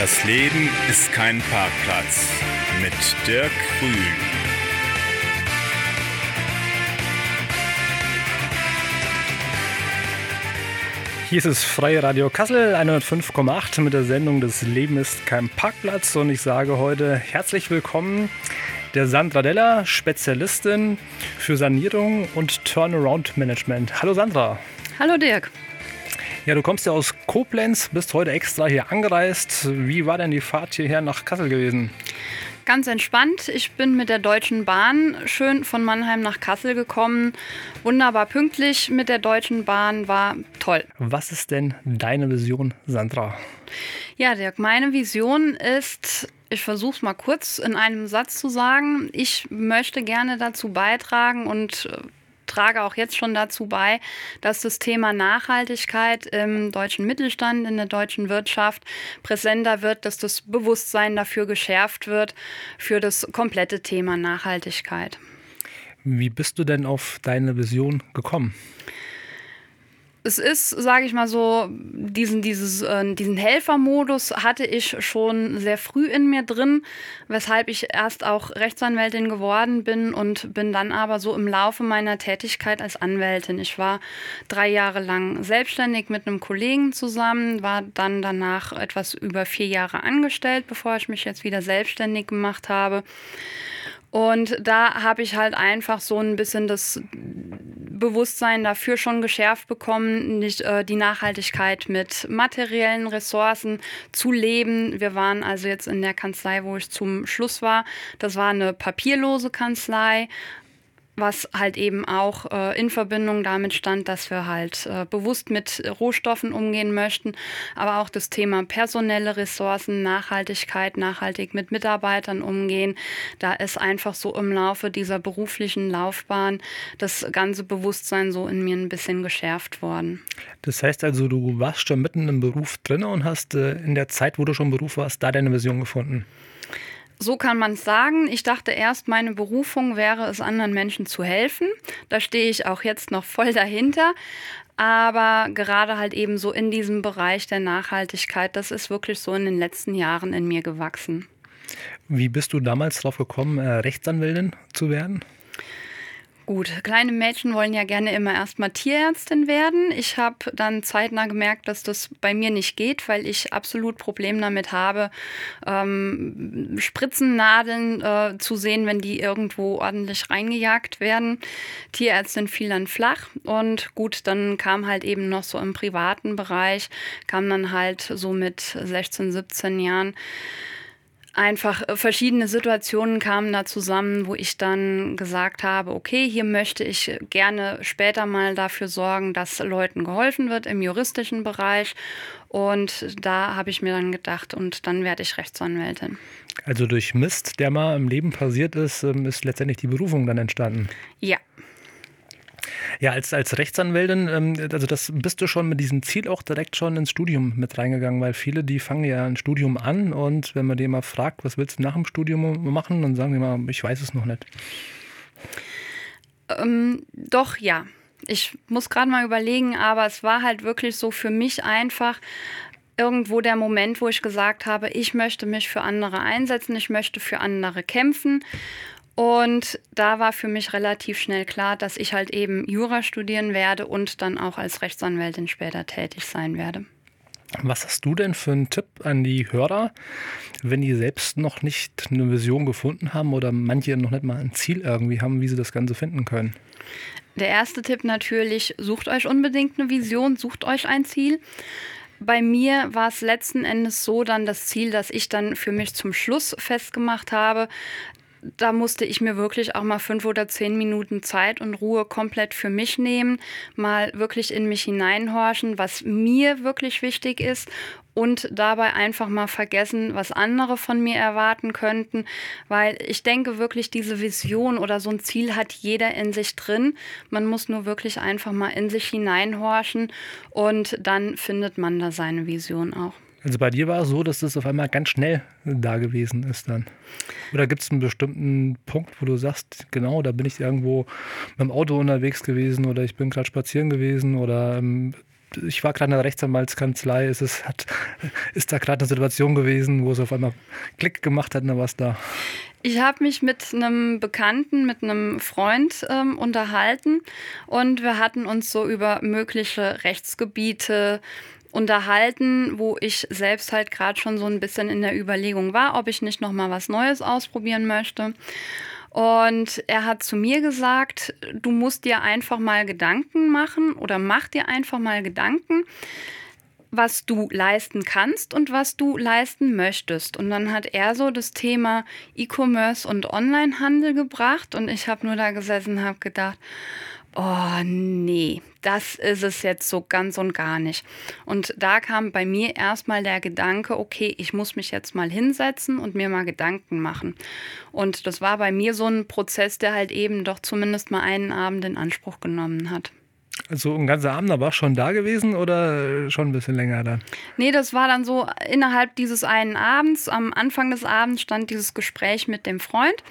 Das Leben ist kein Parkplatz mit Dirk Grün. Hier ist es Freie Radio Kassel 105,8 mit der Sendung Das Leben ist kein Parkplatz und ich sage heute herzlich willkommen der Sandra Della, Spezialistin für Sanierung und Turnaround Management. Hallo Sandra. Hallo Dirk. Ja, du kommst ja aus Koblenz, bist heute extra hier angereist. Wie war denn die Fahrt hierher nach Kassel gewesen? Ganz entspannt. Ich bin mit der Deutschen Bahn schön von Mannheim nach Kassel gekommen. Wunderbar pünktlich mit der Deutschen Bahn, war toll. Was ist denn deine Vision, Sandra? Ja, Dirk, meine Vision ist, ich versuche es mal kurz in einem Satz zu sagen. Ich möchte gerne dazu beitragen und äh, trage auch jetzt schon dazu bei, dass das Thema Nachhaltigkeit im deutschen Mittelstand, in der deutschen Wirtschaft präsenter wird, dass das Bewusstsein dafür geschärft wird, für das komplette Thema Nachhaltigkeit. Wie bist du denn auf deine Vision gekommen? Es ist, sage ich mal so, diesen, dieses, äh, diesen Helfermodus hatte ich schon sehr früh in mir drin, weshalb ich erst auch Rechtsanwältin geworden bin und bin dann aber so im Laufe meiner Tätigkeit als Anwältin. Ich war drei Jahre lang selbstständig mit einem Kollegen zusammen, war dann danach etwas über vier Jahre angestellt, bevor ich mich jetzt wieder selbstständig gemacht habe. Und da habe ich halt einfach so ein bisschen das Bewusstsein dafür schon geschärft bekommen, nicht äh, die Nachhaltigkeit mit materiellen Ressourcen zu leben. Wir waren also jetzt in der Kanzlei, wo ich zum Schluss war. Das war eine papierlose Kanzlei, was halt eben auch äh, in Verbindung damit stand, dass wir halt äh, bewusst mit Rohstoffen umgehen möchten, aber auch das Thema personelle Ressourcen, Nachhaltigkeit, nachhaltig mit Mitarbeitern umgehen. Da ist einfach so im Laufe dieser beruflichen Laufbahn das ganze Bewusstsein so in mir ein bisschen geschärft worden. Das heißt also, du warst schon mitten im Beruf drin und hast äh, in der Zeit, wo du schon im Beruf warst, da deine Vision gefunden. So kann man es sagen. Ich dachte erst, meine Berufung wäre es, anderen Menschen zu helfen. Da stehe ich auch jetzt noch voll dahinter. Aber gerade halt eben so in diesem Bereich der Nachhaltigkeit, das ist wirklich so in den letzten Jahren in mir gewachsen. Wie bist du damals darauf gekommen, äh, Rechtsanwältin zu werden? Gut, kleine Mädchen wollen ja gerne immer erstmal Tierärztin werden. Ich habe dann zeitnah gemerkt, dass das bei mir nicht geht, weil ich absolut Probleme damit habe, ähm, Spritzennadeln äh, zu sehen, wenn die irgendwo ordentlich reingejagt werden. Tierärztin fiel dann flach und gut, dann kam halt eben noch so im privaten Bereich, kam dann halt so mit 16, 17 Jahren einfach äh, verschiedene Situationen kamen da zusammen, wo ich dann gesagt habe, okay, hier möchte ich gerne später mal dafür sorgen, dass Leuten geholfen wird im juristischen Bereich. Und da habe ich mir dann gedacht, und dann werde ich Rechtsanwältin. Also durch Mist, der mal im Leben passiert ist, ähm, ist letztendlich die Berufung dann entstanden. Ja, ja, als, als Rechtsanwältin, ähm, also das bist du schon mit diesem Ziel auch direkt schon ins Studium mit reingegangen, weil viele, die fangen ja ein Studium an und wenn man die mal fragt, was willst du nach dem Studium machen, dann sagen die mal, ich weiß es noch nicht. Ähm, doch, ja. Ich muss gerade mal überlegen, aber es war halt wirklich so für mich einfach, irgendwo der Moment, wo ich gesagt habe, ich möchte mich für andere einsetzen, ich möchte für andere kämpfen. Und da war für mich relativ schnell klar, dass ich halt eben Jura studieren werde und dann auch als Rechtsanwältin später tätig sein werde. Was hast du denn für einen Tipp an die Hörer, wenn die selbst noch nicht eine Vision gefunden haben oder manche noch nicht mal ein Ziel irgendwie haben, wie sie das Ganze finden können? Der erste Tipp natürlich, sucht euch unbedingt eine Vision, sucht euch ein Ziel. Bei mir war es letzten Endes so dann das Ziel, dass ich dann für mich zum Schluss festgemacht habe, da musste ich mir wirklich auch mal fünf oder zehn Minuten Zeit und Ruhe komplett für mich nehmen, mal wirklich in mich hineinhorchen, was mir wirklich wichtig ist und dabei einfach mal vergessen, was andere von mir erwarten könnten, weil ich denke wirklich, diese Vision oder so ein Ziel hat jeder in sich drin. Man muss nur wirklich einfach mal in sich hineinhorchen und dann findet man da seine Vision auch. Also bei dir war es so, dass das auf einmal ganz schnell da gewesen ist dann. Oder gibt es einen bestimmten Punkt, wo du sagst, genau, da bin ich irgendwo mit dem Auto unterwegs gewesen oder ich bin gerade spazieren gewesen oder ähm, ich war gerade in der Rechtsanwaltskanzlei, ist, es, hat, ist da gerade eine Situation gewesen, wo es auf einmal Klick gemacht hat und dann war es da. Ich habe mich mit einem Bekannten, mit einem Freund ähm, unterhalten und wir hatten uns so über mögliche Rechtsgebiete unterhalten, wo ich selbst halt gerade schon so ein bisschen in der Überlegung war, ob ich nicht noch mal was Neues ausprobieren möchte. Und er hat zu mir gesagt, du musst dir einfach mal Gedanken machen oder mach dir einfach mal Gedanken, was du leisten kannst und was du leisten möchtest. Und dann hat er so das Thema E-Commerce und Onlinehandel gebracht und ich habe nur da gesessen und habe gedacht, oh nee, das ist es jetzt so ganz und gar nicht. Und da kam bei mir erstmal der Gedanke, okay, ich muss mich jetzt mal hinsetzen und mir mal Gedanken machen. Und das war bei mir so ein Prozess, der halt eben doch zumindest mal einen Abend in Anspruch genommen hat. Also ein ganzer Abend aber schon da gewesen oder schon ein bisschen länger dann? Nee, das war dann so innerhalb dieses einen Abends. Am Anfang des Abends stand dieses Gespräch mit dem Freund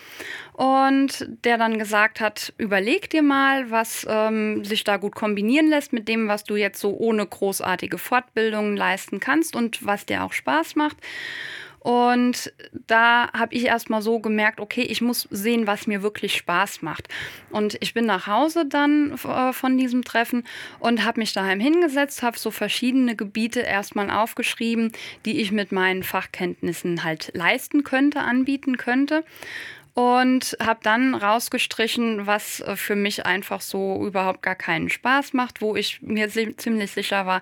und der dann gesagt hat, überleg dir mal, was ähm, sich da gut kombinieren lässt mit dem, was du jetzt so ohne großartige Fortbildungen leisten kannst und was dir auch Spaß macht. Und da habe ich erstmal so gemerkt, okay, ich muss sehen, was mir wirklich Spaß macht. Und ich bin nach Hause dann äh, von diesem Treffen und habe mich daheim hingesetzt, habe so verschiedene Gebiete erstmal aufgeschrieben, die ich mit meinen Fachkenntnissen halt leisten könnte, anbieten könnte und habe dann rausgestrichen, was äh, für mich einfach so überhaupt gar keinen Spaß macht, wo ich mir ziemlich sicher war,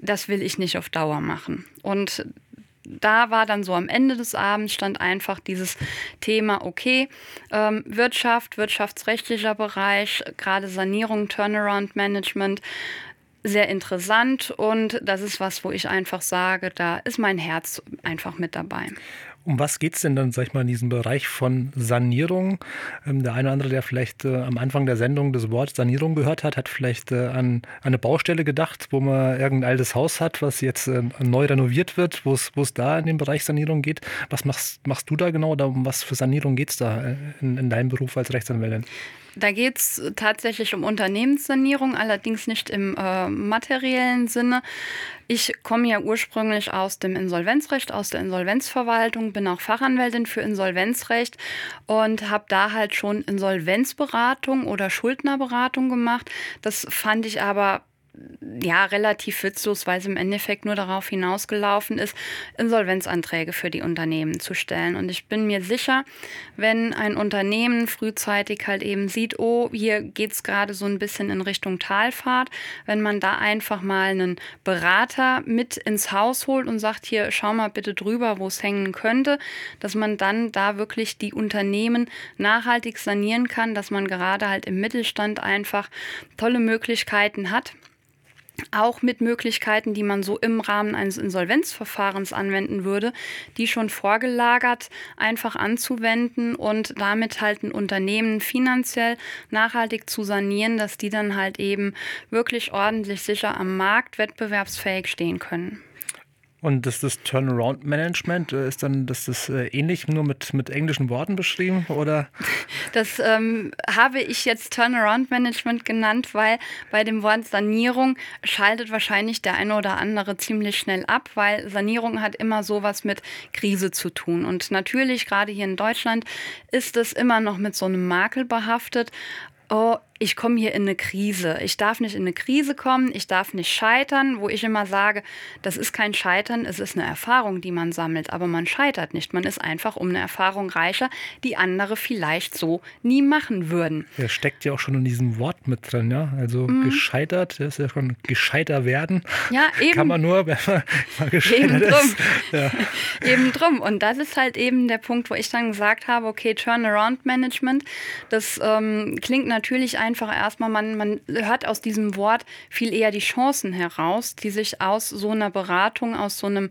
das will ich nicht auf Dauer machen. Und da war dann so am Ende des Abends stand einfach dieses Thema, okay, ähm, Wirtschaft, wirtschaftsrechtlicher Bereich, gerade Sanierung, Turnaround Management, sehr interessant und das ist was, wo ich einfach sage, da ist mein Herz einfach mit dabei. Um was geht es denn dann, sag ich mal, in diesem Bereich von Sanierung? Ähm, der eine oder andere, der vielleicht äh, am Anfang der Sendung das Wort Sanierung gehört hat, hat vielleicht äh, an, eine Baustelle gedacht, wo man irgendein altes Haus hat, was jetzt äh, neu renoviert wird, wo es da in dem Bereich Sanierung geht. Was machst, machst du da genau? Oder um was für Sanierung geht es da äh, in, in deinem Beruf als Rechtsanwältin? Da geht es tatsächlich um Unternehmenssanierung, allerdings nicht im äh, materiellen Sinne. Ich komme ja ursprünglich aus dem Insolvenzrecht, aus der Insolvenzverwaltung, bin auch Fachanwältin für Insolvenzrecht und habe da halt schon Insolvenzberatung oder Schuldnerberatung gemacht. Das fand ich aber ja, relativ witzlos, weil es im Endeffekt nur darauf hinausgelaufen ist, Insolvenzanträge für die Unternehmen zu stellen. Und ich bin mir sicher, wenn ein Unternehmen frühzeitig halt eben sieht, oh, hier geht es gerade so ein bisschen in Richtung Talfahrt, wenn man da einfach mal einen Berater mit ins Haus holt und sagt, hier, schau mal bitte drüber, wo es hängen könnte, dass man dann da wirklich die Unternehmen nachhaltig sanieren kann, dass man gerade halt im Mittelstand einfach tolle Möglichkeiten hat auch mit Möglichkeiten, die man so im Rahmen eines Insolvenzverfahrens anwenden würde, die schon vorgelagert einfach anzuwenden und damit halt ein Unternehmen finanziell nachhaltig zu sanieren, dass die dann halt eben wirklich ordentlich sicher am Markt wettbewerbsfähig stehen können. Und das, das Turnaround-Management äh, ist dann das, das äh, ähnlich, nur mit, mit englischen Worten beschrieben, oder? Das ähm, habe ich jetzt Turnaround-Management genannt, weil bei dem Wort Sanierung schaltet wahrscheinlich der eine oder andere ziemlich schnell ab, weil Sanierung hat immer sowas mit Krise zu tun. Und natürlich, gerade hier in Deutschland, ist es immer noch mit so einem Makel behaftet oh, ich komme hier in eine Krise. Ich darf nicht in eine Krise kommen, ich darf nicht scheitern, wo ich immer sage, das ist kein Scheitern, es ist eine Erfahrung, die man sammelt, aber man scheitert nicht. Man ist einfach um eine Erfahrung reicher, die andere vielleicht so nie machen würden. Der steckt ja auch schon in diesem Wort mit drin, ja. Also mhm. gescheitert, das ist ja schon gescheiter werden. Ja, eben. Kann man nur, wenn man mal gescheitert eben drum. ist. Ja. eben drum. Und das ist halt eben der Punkt, wo ich dann gesagt habe, okay, Turnaround Management, das ähm, klingt natürlich einfach erstmal, man, man hört aus diesem Wort viel eher die Chancen heraus, die sich aus so einer Beratung, aus so einem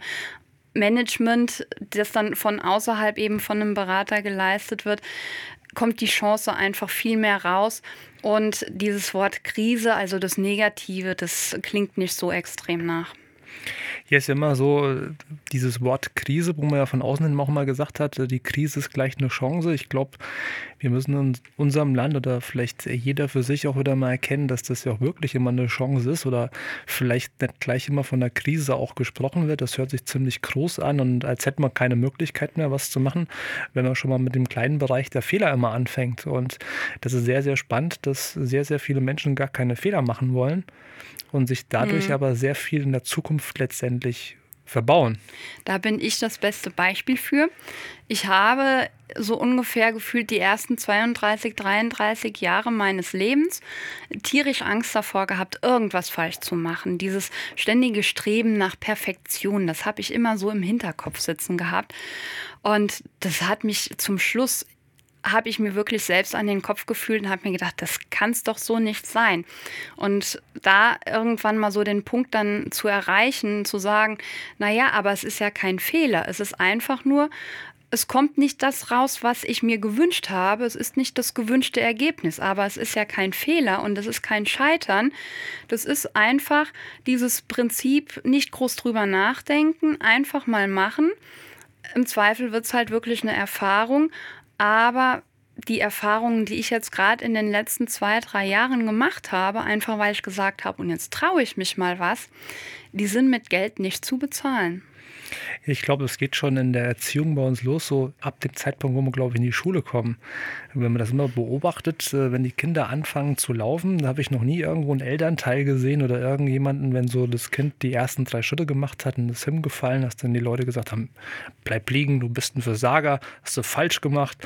Management, das dann von außerhalb eben von einem Berater geleistet wird, kommt die Chance einfach viel mehr raus. Und dieses Wort Krise, also das Negative, das klingt nicht so extrem nach. Hier ist ja immer so dieses Wort Krise, wo man ja von außen hin auch mal gesagt hat, die Krise ist gleich eine Chance. Ich glaube, wir müssen in unserem Land oder vielleicht jeder für sich auch wieder mal erkennen, dass das ja auch wirklich immer eine Chance ist oder vielleicht nicht gleich immer von der Krise auch gesprochen wird. Das hört sich ziemlich groß an und als hätte man keine Möglichkeit mehr, was zu machen, wenn man schon mal mit dem kleinen Bereich der Fehler immer anfängt. Und das ist sehr, sehr spannend, dass sehr, sehr viele Menschen gar keine Fehler machen wollen und sich dadurch mhm. aber sehr viel in der Zukunft letztendlich verbauen. Da bin ich das beste Beispiel für. Ich habe so ungefähr gefühlt die ersten 32, 33 Jahre meines Lebens tierisch Angst davor gehabt, irgendwas falsch zu machen. Dieses ständige Streben nach Perfektion, das habe ich immer so im Hinterkopf sitzen gehabt. Und das hat mich zum Schluss habe ich mir wirklich selbst an den Kopf gefühlt und habe mir gedacht, das kann es doch so nicht sein. Und da irgendwann mal so den Punkt dann zu erreichen, zu sagen, naja, aber es ist ja kein Fehler, es ist einfach nur, es kommt nicht das raus, was ich mir gewünscht habe. Es ist nicht das gewünschte Ergebnis, aber es ist ja kein Fehler und es ist kein Scheitern. Das ist einfach dieses Prinzip, nicht groß drüber nachdenken, einfach mal machen. Im Zweifel wird es halt wirklich eine Erfahrung aber die Erfahrungen, die ich jetzt gerade in den letzten zwei, drei Jahren gemacht habe, einfach weil ich gesagt habe, und jetzt traue ich mich mal was, die sind mit Geld nicht zu bezahlen. Ich glaube, es geht schon in der Erziehung bei uns los, so ab dem Zeitpunkt, wo wir, glaube ich, in die Schule kommen. Wenn man das immer beobachtet, äh, wenn die Kinder anfangen zu laufen, da habe ich noch nie irgendwo einen Elternteil gesehen oder irgendjemanden, wenn so das Kind die ersten drei Schritte gemacht hat und es hingefallen, dass dann die Leute gesagt haben, bleib liegen, du bist ein Versager, hast du falsch gemacht,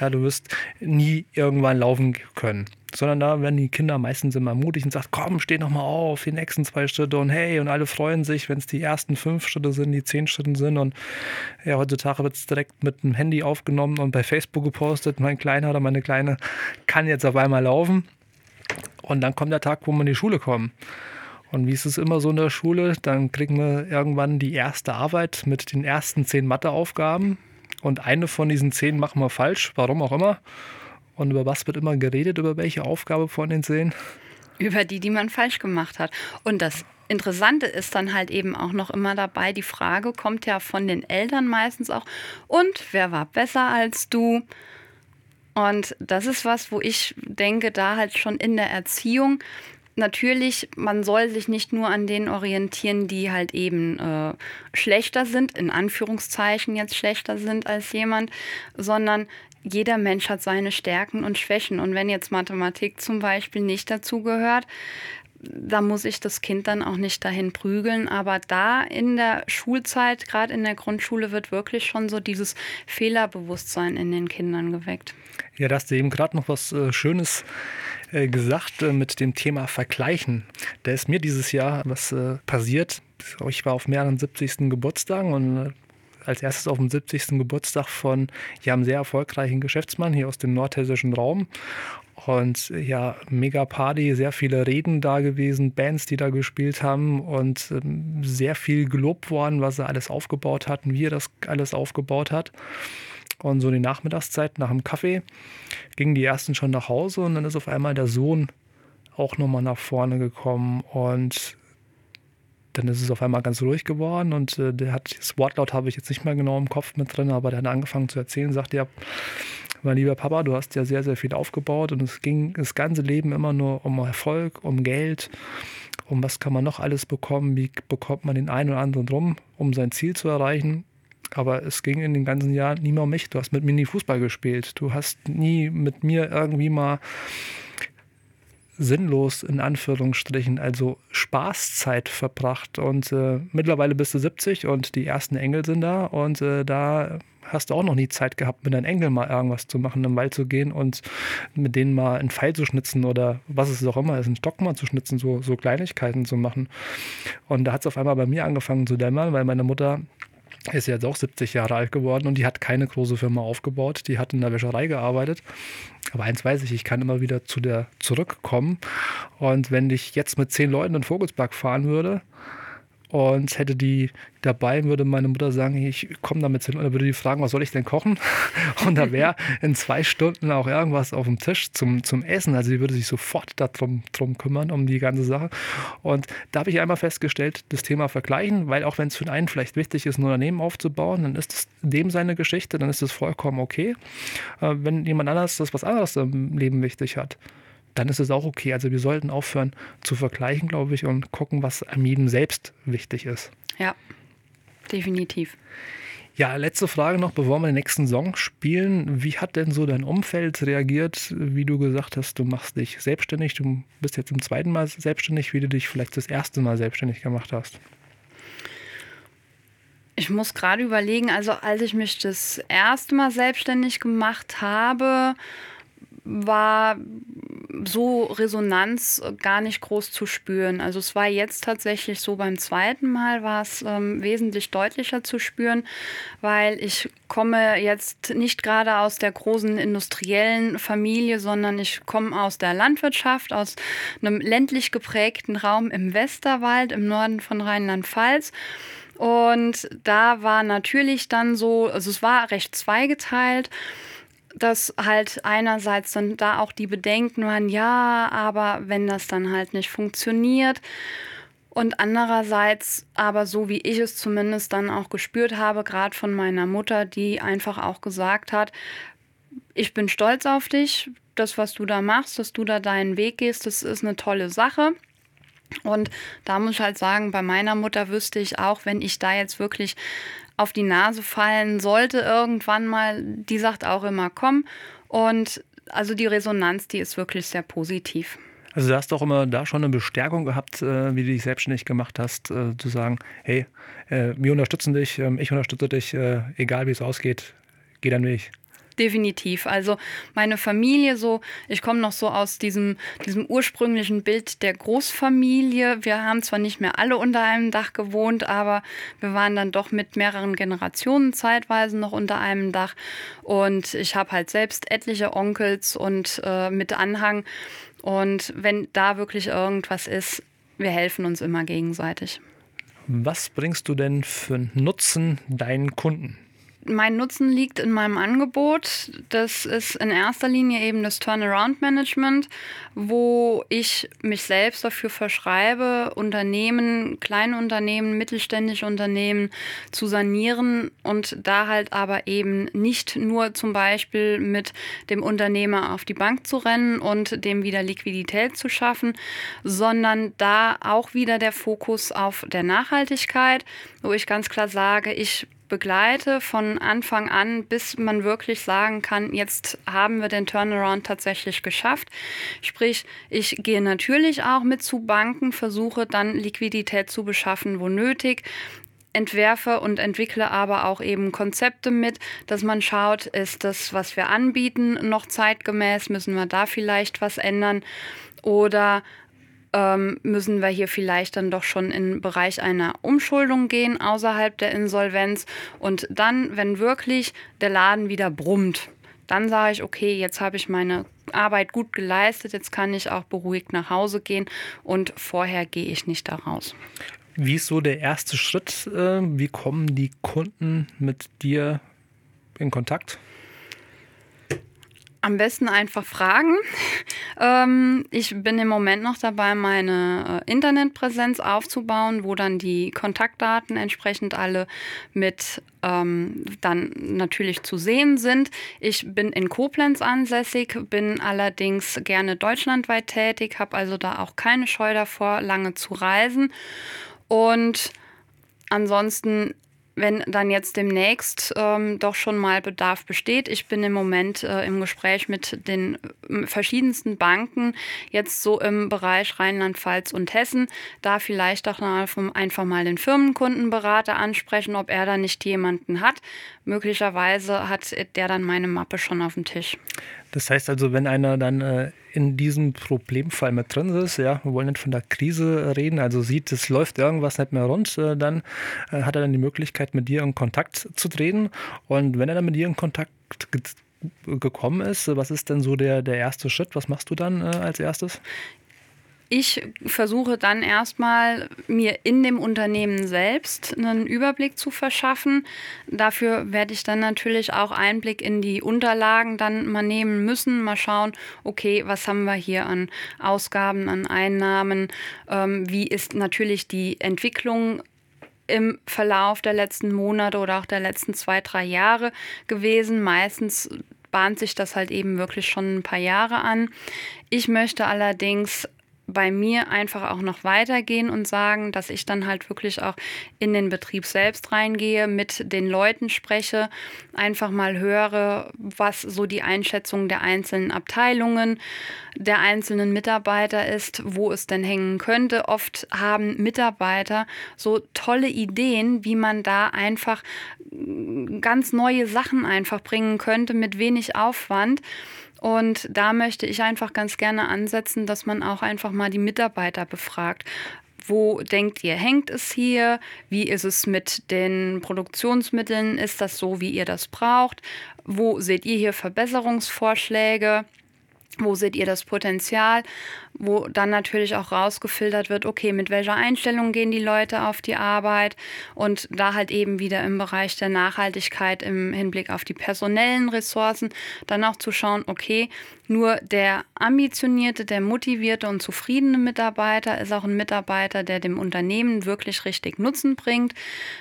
ja, du wirst nie irgendwann laufen können sondern da werden die Kinder meistens immer mutig und sagen, komm, steh noch mal auf, die nächsten zwei Schritte und hey, und alle freuen sich, wenn es die ersten fünf Schritte sind, die zehn Schritte sind und ja, heutzutage wird es direkt mit dem Handy aufgenommen und bei Facebook gepostet, mein Kleiner oder meine Kleine kann jetzt auf einmal laufen und dann kommt der Tag, wo wir in die Schule kommen. Und wie ist es immer so in der Schule? Dann kriegen wir irgendwann die erste Arbeit mit den ersten zehn Matheaufgaben. Und eine von diesen zehn machen wir falsch, warum auch immer. Und über was wird immer geredet, über welche Aufgabe von den zehn? Über die, die man falsch gemacht hat. Und das Interessante ist dann halt eben auch noch immer dabei, die Frage kommt ja von den Eltern meistens auch, und wer war besser als du? Und das ist was, wo ich denke, da halt schon in der Erziehung natürlich, man soll sich nicht nur an denen orientieren, die halt eben äh, schlechter sind, in Anführungszeichen jetzt schlechter sind als jemand, sondern jeder Mensch hat seine Stärken und Schwächen. Und wenn jetzt Mathematik zum Beispiel nicht dazu gehört, da muss ich das Kind dann auch nicht dahin prügeln. Aber da in der Schulzeit, gerade in der Grundschule, wird wirklich schon so dieses Fehlerbewusstsein in den Kindern geweckt. Ja, da hast du eben gerade noch was äh, Schönes äh, gesagt äh, mit dem Thema Vergleichen. Da ist mir dieses Jahr was passiert. Ich war auf mehreren 70. Geburtstagen und als erstes auf dem 70. Geburtstag von ja, einem sehr erfolgreichen Geschäftsmann hier aus dem nordhessischen Raum. Und ja, mega Party, sehr viele Reden da gewesen, Bands, die da gespielt haben und ähm, sehr viel gelobt worden, was er alles aufgebaut hat und wie er das alles aufgebaut hat. Und so die Nachmittagszeit nach dem Kaffee gingen die ersten schon nach Hause und dann ist auf einmal der Sohn auch nochmal nach vorne gekommen und dann ist es auf einmal ganz ruhig geworden und äh, der hat das Wortlaut habe ich jetzt nicht mehr genau im Kopf mit drin, aber der hat angefangen zu erzählen, sagt ja, mein lieber Papa, du hast ja sehr, sehr viel aufgebaut und es ging das ganze Leben immer nur um Erfolg, um Geld, um was kann man noch alles bekommen, wie bekommt man den einen oder anderen drum, um sein Ziel zu erreichen. Aber es ging in den ganzen Jahren nie mehr um mich. Du hast mit mir nie Fußball gespielt. Du hast nie mit mir irgendwie mal sinnlos in Anführungsstrichen, also Spaßzeit verbracht. Und äh, mittlerweile bist du 70 und die ersten Engel sind da und äh, da hast du auch noch nie Zeit gehabt, mit deinen Engeln mal irgendwas zu machen, im Wald zu gehen und mit denen mal einen Pfeil zu schnitzen oder was es auch immer ist, einen Stock mal zu schnitzen, so, so Kleinigkeiten zu machen. Und da hat es auf einmal bei mir angefangen zu dämmern, weil meine Mutter ist jetzt auch 70 Jahre alt geworden und die hat keine große Firma aufgebaut. Die hat in der Wäscherei gearbeitet. Aber eins weiß ich, ich kann immer wieder zu der zurückkommen. Und wenn ich jetzt mit zehn Leuten in Vogelsberg fahren würde und hätte die dabei, würde meine Mutter sagen, ich komme damit hin und dann würde die fragen, was soll ich denn kochen? Und da wäre in zwei Stunden auch irgendwas auf dem Tisch zum, zum Essen. Also die würde sich sofort darum drum kümmern, um die ganze Sache. Und da habe ich einmal festgestellt, das Thema vergleichen, weil auch wenn es für einen vielleicht wichtig ist, ein Unternehmen aufzubauen, dann ist es dem seine Geschichte, dann ist es vollkommen okay. Äh, wenn jemand anders das was anderes im Leben wichtig hat, dann ist es auch okay. Also wir sollten aufhören zu vergleichen, glaube ich, und gucken, was einem jedem selbst wichtig ist. Ja, definitiv. Ja, letzte Frage noch, bevor wir den nächsten Song spielen. Wie hat denn so dein Umfeld reagiert, wie du gesagt hast, du machst dich selbstständig, du bist jetzt zum zweiten Mal selbstständig, wie du dich vielleicht das erste Mal selbstständig gemacht hast? Ich muss gerade überlegen, also als ich mich das erste Mal selbstständig gemacht habe, war so Resonanz gar nicht groß zu spüren. Also es war jetzt tatsächlich so beim zweiten Mal war es ähm, wesentlich deutlicher zu spüren, weil ich komme jetzt nicht gerade aus der großen industriellen Familie, sondern ich komme aus der Landwirtschaft, aus einem ländlich geprägten Raum im Westerwald im Norden von Rheinland-Pfalz. Und da war natürlich dann so, also es war recht zweigeteilt dass halt einerseits dann da auch die Bedenken waren, ja, aber wenn das dann halt nicht funktioniert. Und andererseits aber so, wie ich es zumindest dann auch gespürt habe, gerade von meiner Mutter, die einfach auch gesagt hat, ich bin stolz auf dich, das, was du da machst, dass du da deinen Weg gehst, das ist eine tolle Sache. Und da muss ich halt sagen, bei meiner Mutter wüsste ich auch, wenn ich da jetzt wirklich auf die Nase fallen sollte irgendwann mal, die sagt auch immer komm. Und also die Resonanz, die ist wirklich sehr positiv. Also du hast doch immer da schon eine Bestärkung gehabt, äh, wie du dich selbstständig gemacht hast, äh, zu sagen, hey, äh, wir unterstützen dich, ähm, ich unterstütze dich, egal wie es ausgeht, geh deinen Weg. Definitiv. Also meine Familie so, ich komme noch so aus diesem, diesem ursprünglichen Bild der Großfamilie. Wir haben zwar nicht mehr alle unter einem Dach gewohnt, aber wir waren dann doch mit mehreren Generationen zeitweise noch unter einem Dach. Und ich habe halt selbst etliche Onkels und äh, mit Anhang. Und wenn da wirklich irgendwas ist, wir helfen uns immer gegenseitig. Was bringst du denn für Nutzen deinen Kunden? Mein Nutzen liegt in meinem Angebot. Das ist in erster Linie eben das Turnaround-Management, wo ich mich selbst dafür verschreibe, Unternehmen, kleine Unternehmen, mittelständische Unternehmen zu sanieren und da halt aber eben nicht nur zum Beispiel mit dem Unternehmer auf die Bank zu rennen und dem wieder Liquidität zu schaffen, sondern da auch wieder der Fokus auf der Nachhaltigkeit, wo ich ganz klar sage, ich begleite von Anfang an, bis man wirklich sagen kann, jetzt haben wir den Turnaround tatsächlich geschafft. Sprich, ich gehe natürlich auch mit zu Banken, versuche dann Liquidität zu beschaffen, wo nötig entwerfe und entwickle aber auch eben Konzepte mit, dass man schaut, ist das, was wir anbieten, noch zeitgemäß, müssen wir da vielleicht was ändern oder ähm, müssen wir hier vielleicht dann doch schon in den Bereich einer Umschuldung gehen außerhalb der Insolvenz. Und dann, wenn wirklich der Laden wieder brummt, dann sage ich, okay, jetzt habe ich meine Arbeit gut geleistet, jetzt kann ich auch beruhigt nach Hause gehen und vorher gehe ich nicht da raus. Wie ist so der erste Schritt? Äh, wie kommen die Kunden mit dir in Kontakt? Am besten einfach fragen. Ähm, ich bin im Moment noch dabei, meine äh, Internetpräsenz aufzubauen, wo dann die Kontaktdaten entsprechend alle mit ähm, dann natürlich zu sehen sind. Ich bin in Koblenz ansässig, bin allerdings gerne deutschlandweit tätig, habe also da auch keine Scheu davor, lange zu reisen. Und ansonsten wenn dann jetzt demnächst ähm, doch schon mal Bedarf besteht. Ich bin im Moment äh, im Gespräch mit den verschiedensten Banken, jetzt so im Bereich Rheinland-Pfalz und Hessen, da vielleicht auch einfach mal den Firmenkundenberater ansprechen, ob er da nicht jemanden hat. Möglicherweise hat der dann meine Mappe schon auf dem Tisch. Das heißt also, wenn einer dann äh, in diesem Problemfall mit drin ist, ja, wir wollen nicht von der Krise reden, also sieht, es läuft irgendwas nicht mehr rund, äh, dann äh, hat er dann die Möglichkeit, mit dir in Kontakt zu treten. Und wenn er dann mit dir in Kontakt gekommen ist, was ist denn so der, der erste Schritt? Was machst du dann äh, als erstes? Ich versuche dann erstmal mir in dem Unternehmen selbst einen Überblick zu verschaffen. Dafür werde ich dann natürlich auch Einblick in die Unterlagen dann mal nehmen müssen, mal schauen, okay, was haben wir hier an Ausgaben, an Einnahmen, ähm, wie ist natürlich die Entwicklung im Verlauf der letzten Monate oder auch der letzten zwei, drei Jahre gewesen. Meistens bahnt sich das halt eben wirklich schon ein paar Jahre an. Ich möchte allerdings bei mir einfach auch noch weitergehen und sagen, dass ich dann halt wirklich auch in den Betrieb selbst reingehe, mit den Leuten spreche, einfach mal höre, was so die Einschätzung der einzelnen Abteilungen, der einzelnen Mitarbeiter ist, wo es denn hängen könnte. Oft haben Mitarbeiter so tolle Ideen, wie man da einfach ganz neue Sachen einfach bringen könnte mit wenig Aufwand. Und da möchte ich einfach ganz gerne ansetzen, dass man auch einfach mal die Mitarbeiter befragt. Wo denkt ihr, hängt es hier? Wie ist es mit den Produktionsmitteln? Ist das so, wie ihr das braucht? Wo seht ihr hier Verbesserungsvorschläge? Wo seht ihr das Potenzial? Wo dann natürlich auch rausgefiltert wird, okay, mit welcher Einstellung gehen die Leute auf die Arbeit und da halt eben wieder im Bereich der Nachhaltigkeit im Hinblick auf die personellen Ressourcen dann auch zu schauen, okay, nur der ambitionierte, der motivierte und zufriedene Mitarbeiter ist auch ein Mitarbeiter, der dem Unternehmen wirklich richtig Nutzen bringt.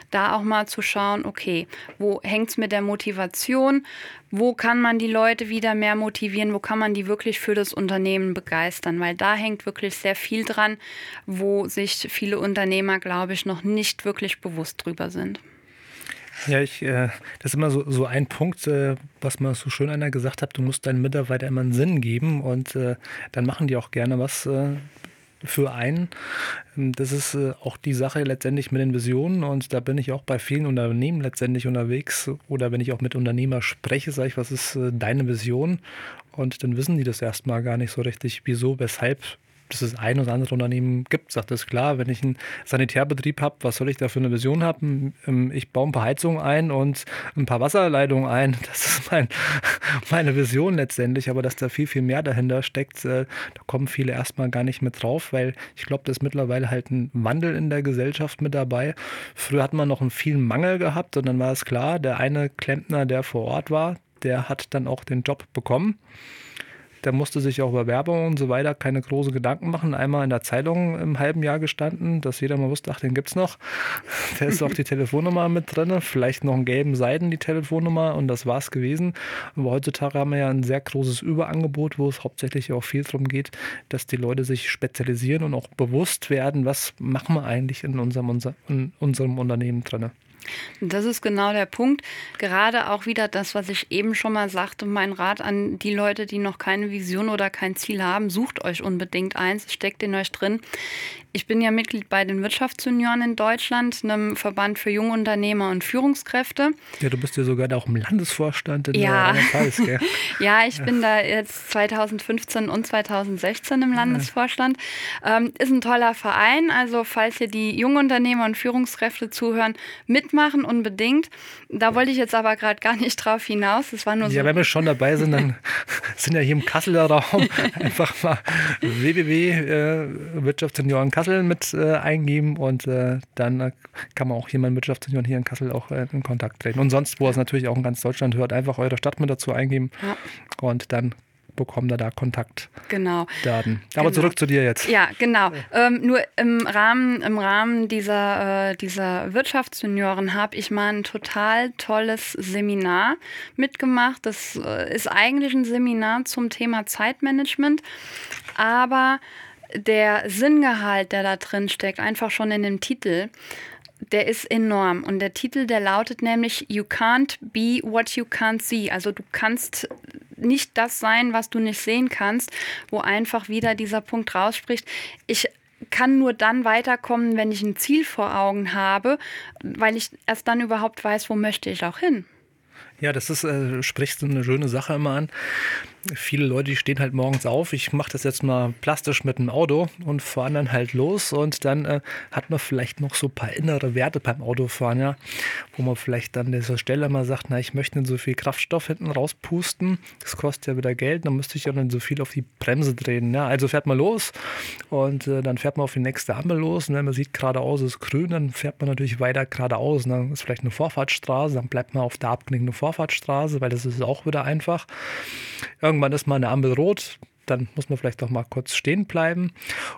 Da auch mal zu schauen, okay, wo hängt es mit der Motivation? Wo kann man die Leute wieder mehr motivieren? Wo kann man die wirklich für das Unternehmen begeistern? Weil da hängt wirklich sehr viel dran, wo sich viele Unternehmer, glaube ich, noch nicht wirklich bewusst drüber sind. Ja, ich, äh, das ist immer so, so ein Punkt, äh, was man so schön einer gesagt hat, du musst deinen Mitarbeiter immer einen Sinn geben und äh, dann machen die auch gerne was äh, für einen. Ähm, das ist äh, auch die Sache letztendlich mit den Visionen und da bin ich auch bei vielen Unternehmen letztendlich unterwegs oder wenn ich auch mit Unternehmer spreche, sage ich, was ist äh, deine Vision? Und dann wissen die das erstmal gar nicht so richtig, wieso, weshalb dass es ein oder andere Unternehmen gibt, sagt es klar, wenn ich einen Sanitärbetrieb habe, was soll ich da für eine Vision haben? Ähm, ich baue ein paar Heizungen ein und ein paar Wasserleitungen ein. Das ist mein, meine Vision letztendlich, aber dass da viel, viel mehr dahinter steckt, äh, da kommen viele erstmal gar nicht mit drauf, weil ich glaube, da ist mittlerweile halt ein Wandel in der Gesellschaft mit dabei. Früher hat man noch einen vielen Mangel gehabt und dann war es klar, der eine Klempner, der vor Ort war, der hat dann auch den Job bekommen. Der musste sich auch über Werbung und so weiter keine großen Gedanken machen. Einmal in der Zeitung im halben Jahr gestanden, dass jeder mal wusste, ach, den gibt's noch. Da ist auch die Telefonnummer mit drin, vielleicht noch einen gelben Seiten die Telefonnummer und das war's gewesen. Aber heutzutage haben wir ja ein sehr großes Überangebot, wo es hauptsächlich auch viel darum geht, dass die Leute sich spezialisieren und auch bewusst werden, was machen wir eigentlich in unserem, unser, in unserem Unternehmen drin. Das ist genau der Punkt. Gerade auch wieder das, was ich eben schon mal sagte, mein Rat an die Leute, die noch keine Vision oder kein Ziel haben, sucht euch unbedingt eins, steckt in euch drin. Ich bin ja Mitglied bei den Wirtschaftsjunioren in Deutschland, einem Verband für Jungunternehmer und Führungskräfte. Ja, du bist ja sogar auch im Landesvorstand in ja. der Pfalz, gell? ja, ich ja. bin da jetzt 2015 und 2016 im Landesvorstand. Ja. Ähm, ist ein toller Verein, also falls ihr die Jungunternehmer und Führungskräfte zuhören, mitmachen unbedingt. Da wollte ich jetzt aber gerade gar nicht drauf hinaus. Das war nur ja, so wenn wir schon dabei sind, dann sind ja hier im Kasseler Raum einfach mal www.wirtschaftsjunioren äh, Kassel mit äh, eingeben und äh, dann äh, kann man auch hier mit Wirtschaftsunion hier in Kassel auch äh, in Kontakt treten. Und sonst, wo es natürlich auch in ganz Deutschland hört, einfach eure Stadt mit dazu eingeben ja. und dann bekommen da da Kontaktdaten. Genau. Aber genau. zurück zu dir jetzt. Ja, genau. Ähm, nur im Rahmen, im Rahmen dieser, äh, dieser Wirtschaftssenioren habe ich mal ein total tolles Seminar mitgemacht. Das äh, ist eigentlich ein Seminar zum Thema Zeitmanagement, aber der Sinngehalt, der da drin steckt, einfach schon in dem Titel, der ist enorm. Und der Titel, der lautet nämlich You can't be what you can't see. Also du kannst nicht das sein, was du nicht sehen kannst, wo einfach wieder dieser Punkt rausspricht. Ich kann nur dann weiterkommen, wenn ich ein Ziel vor Augen habe, weil ich erst dann überhaupt weiß, wo möchte ich auch hin. Ja, das ist, äh, sprichst du eine schöne Sache immer an. Viele Leute, die stehen halt morgens auf. Ich mache das jetzt mal plastisch mit einem Auto und fahren dann halt los und dann äh, hat man vielleicht noch so ein paar innere Werte beim Autofahren, ja, wo man vielleicht dann an dieser Stelle mal sagt, na, ich möchte nicht so viel Kraftstoff hinten rauspusten. Das kostet ja wieder Geld, dann müsste ich ja dann so viel auf die Bremse drehen. Ja. Also fährt man los und äh, dann fährt man auf die nächste Ampel los und wenn man sieht, geradeaus ist grün, dann fährt man natürlich weiter geradeaus. Und dann ist vielleicht eine Vorfahrtsstraße, dann bleibt man auf der abknickenden Vorfahrtsstraße weil das ist auch wieder einfach. Irgendwann ist mal eine Ampel rot, dann muss man vielleicht doch mal kurz stehen bleiben.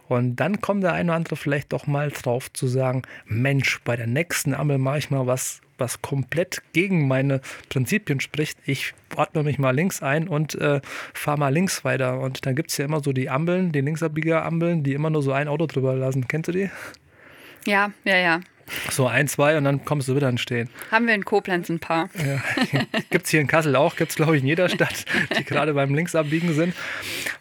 Und dann kommt der eine oder andere vielleicht doch mal drauf zu sagen, Mensch, bei der nächsten Ampel mache ich mal was, was komplett gegen meine Prinzipien spricht. Ich ordne mich mal links ein und äh, fahre mal links weiter. Und dann gibt es ja immer so die Ampeln, die Linksabbieger-Ampeln, die immer nur so ein Auto drüber lassen. Kennst du die? Ja, ja, ja. So ein, zwei und dann kommst du wieder Stehen. Haben wir in Koblenz ein paar. Ja. Gibt es hier in Kassel auch, gibt es glaube ich in jeder Stadt, die gerade beim Linksabbiegen sind.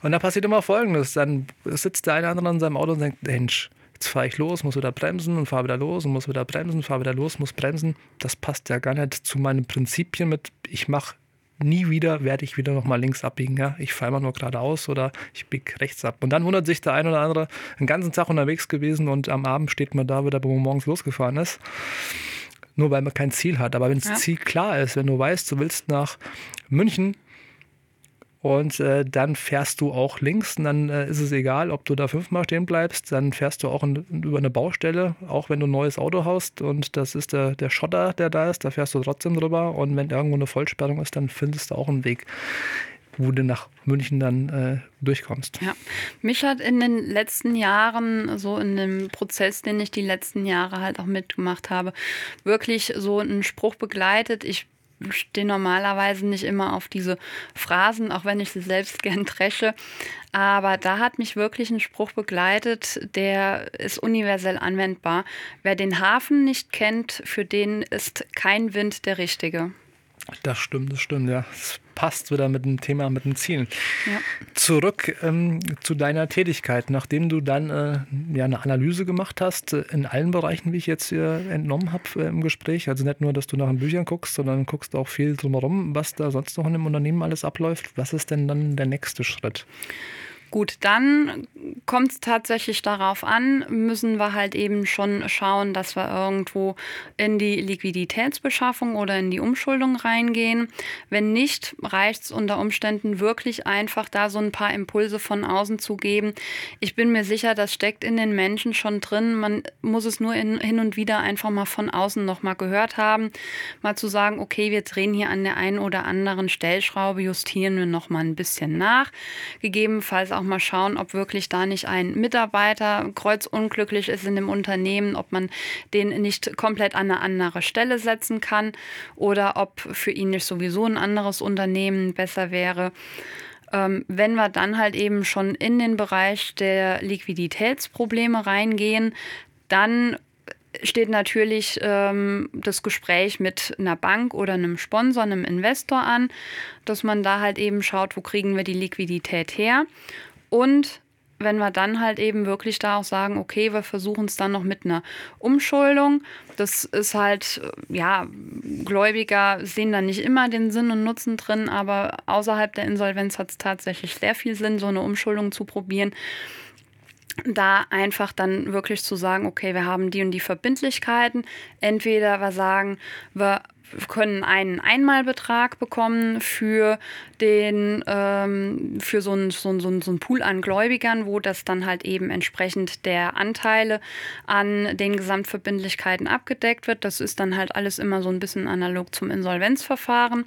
Und da passiert immer Folgendes, dann sitzt der eine oder andere in seinem Auto und denkt, Mensch, jetzt fahre ich los, muss wieder bremsen und fahre wieder los und muss wieder bremsen, fahre wieder los, muss bremsen. Das passt ja gar nicht zu meinen Prinzipien mit, ich mache nie wieder werde ich wieder nochmal links abbiegen. Ja? Ich fahre immer nur geradeaus oder ich biege rechts ab. Und dann wundert sich der ein oder andere, den ganzen Tag unterwegs gewesen und am Abend steht man da wieder, wo man morgens losgefahren ist. Nur weil man kein Ziel hat. Aber wenn das ja. Ziel klar ist, wenn du weißt, du willst nach München, und äh, dann fährst du auch links und dann äh, ist es egal, ob du da fünfmal stehen bleibst, dann fährst du auch in, über eine Baustelle, auch wenn du ein neues Auto hast und das ist der, der Schotter, der da ist, da fährst du trotzdem drüber und wenn irgendwo eine Vollsperrung ist, dann findest du auch einen Weg wo du nach München dann äh, durchkommst. Ja, mich hat in den letzten Jahren, so in dem Prozess, den ich die letzten Jahre halt auch mitgemacht habe, wirklich so ein Spruch begleitet. Ich stehe normalerweise nicht immer auf diese Phrasen, auch wenn ich sie selbst gern dresche. Aber da hat mich wirklich ein Spruch begleitet, der ist universell anwendbar. Wer den Hafen nicht kennt, für den ist kein Wind der richtige. Das stimmt, das stimmt, ja. Das passt wieder mit dem Thema, mit dem Ziel. Ja. Zurück ähm, zu deiner Tätigkeit. Nachdem du dann äh, ja, eine Analyse gemacht hast, äh, in allen Bereichen, wie ich jetzt hier entnommen habe äh, im Gespräch, also nicht nur, dass du nach den Büchern guckst, sondern guckst auch viel drumherum, was da sonst noch in dem Unternehmen alles abläuft. Was ist denn dann der nächste Schritt? Gut, dann kommt es tatsächlich darauf an, müssen wir halt eben schon schauen, dass wir irgendwo in die Liquiditätsbeschaffung oder in die Umschuldung reingehen. Wenn nicht, reicht es unter Umständen wirklich einfach, da so ein paar Impulse von außen zu geben. Ich bin mir sicher, das steckt in den Menschen schon drin. Man muss es nur in, hin und wieder einfach mal von außen nochmal gehört haben. Mal zu sagen, okay, wir drehen hier an der einen oder anderen Stellschraube, justieren wir nochmal ein bisschen nach. Gegebenenfalls auch auch mal schauen, ob wirklich da nicht ein Mitarbeiter kreuzunglücklich ist in dem Unternehmen, ob man den nicht komplett an eine andere Stelle setzen kann oder ob für ihn nicht sowieso ein anderes Unternehmen besser wäre. Ähm, wenn wir dann halt eben schon in den Bereich der Liquiditätsprobleme reingehen, dann steht natürlich ähm, das Gespräch mit einer Bank oder einem Sponsor, einem Investor an, dass man da halt eben schaut, wo kriegen wir die Liquidität her und wenn wir dann halt eben wirklich da auch sagen, okay, wir versuchen es dann noch mit einer Umschuldung. Das ist halt, ja, Gläubiger sehen da nicht immer den Sinn und Nutzen drin, aber außerhalb der Insolvenz hat es tatsächlich sehr viel Sinn, so eine Umschuldung zu probieren. Da einfach dann wirklich zu sagen, okay, wir haben die und die Verbindlichkeiten. Entweder wir sagen, wir können einen Einmalbetrag bekommen für den ähm, für so einen so so ein, so ein Pool an Gläubigern, wo das dann halt eben entsprechend der Anteile an den Gesamtverbindlichkeiten abgedeckt wird. Das ist dann halt alles immer so ein bisschen analog zum Insolvenzverfahren.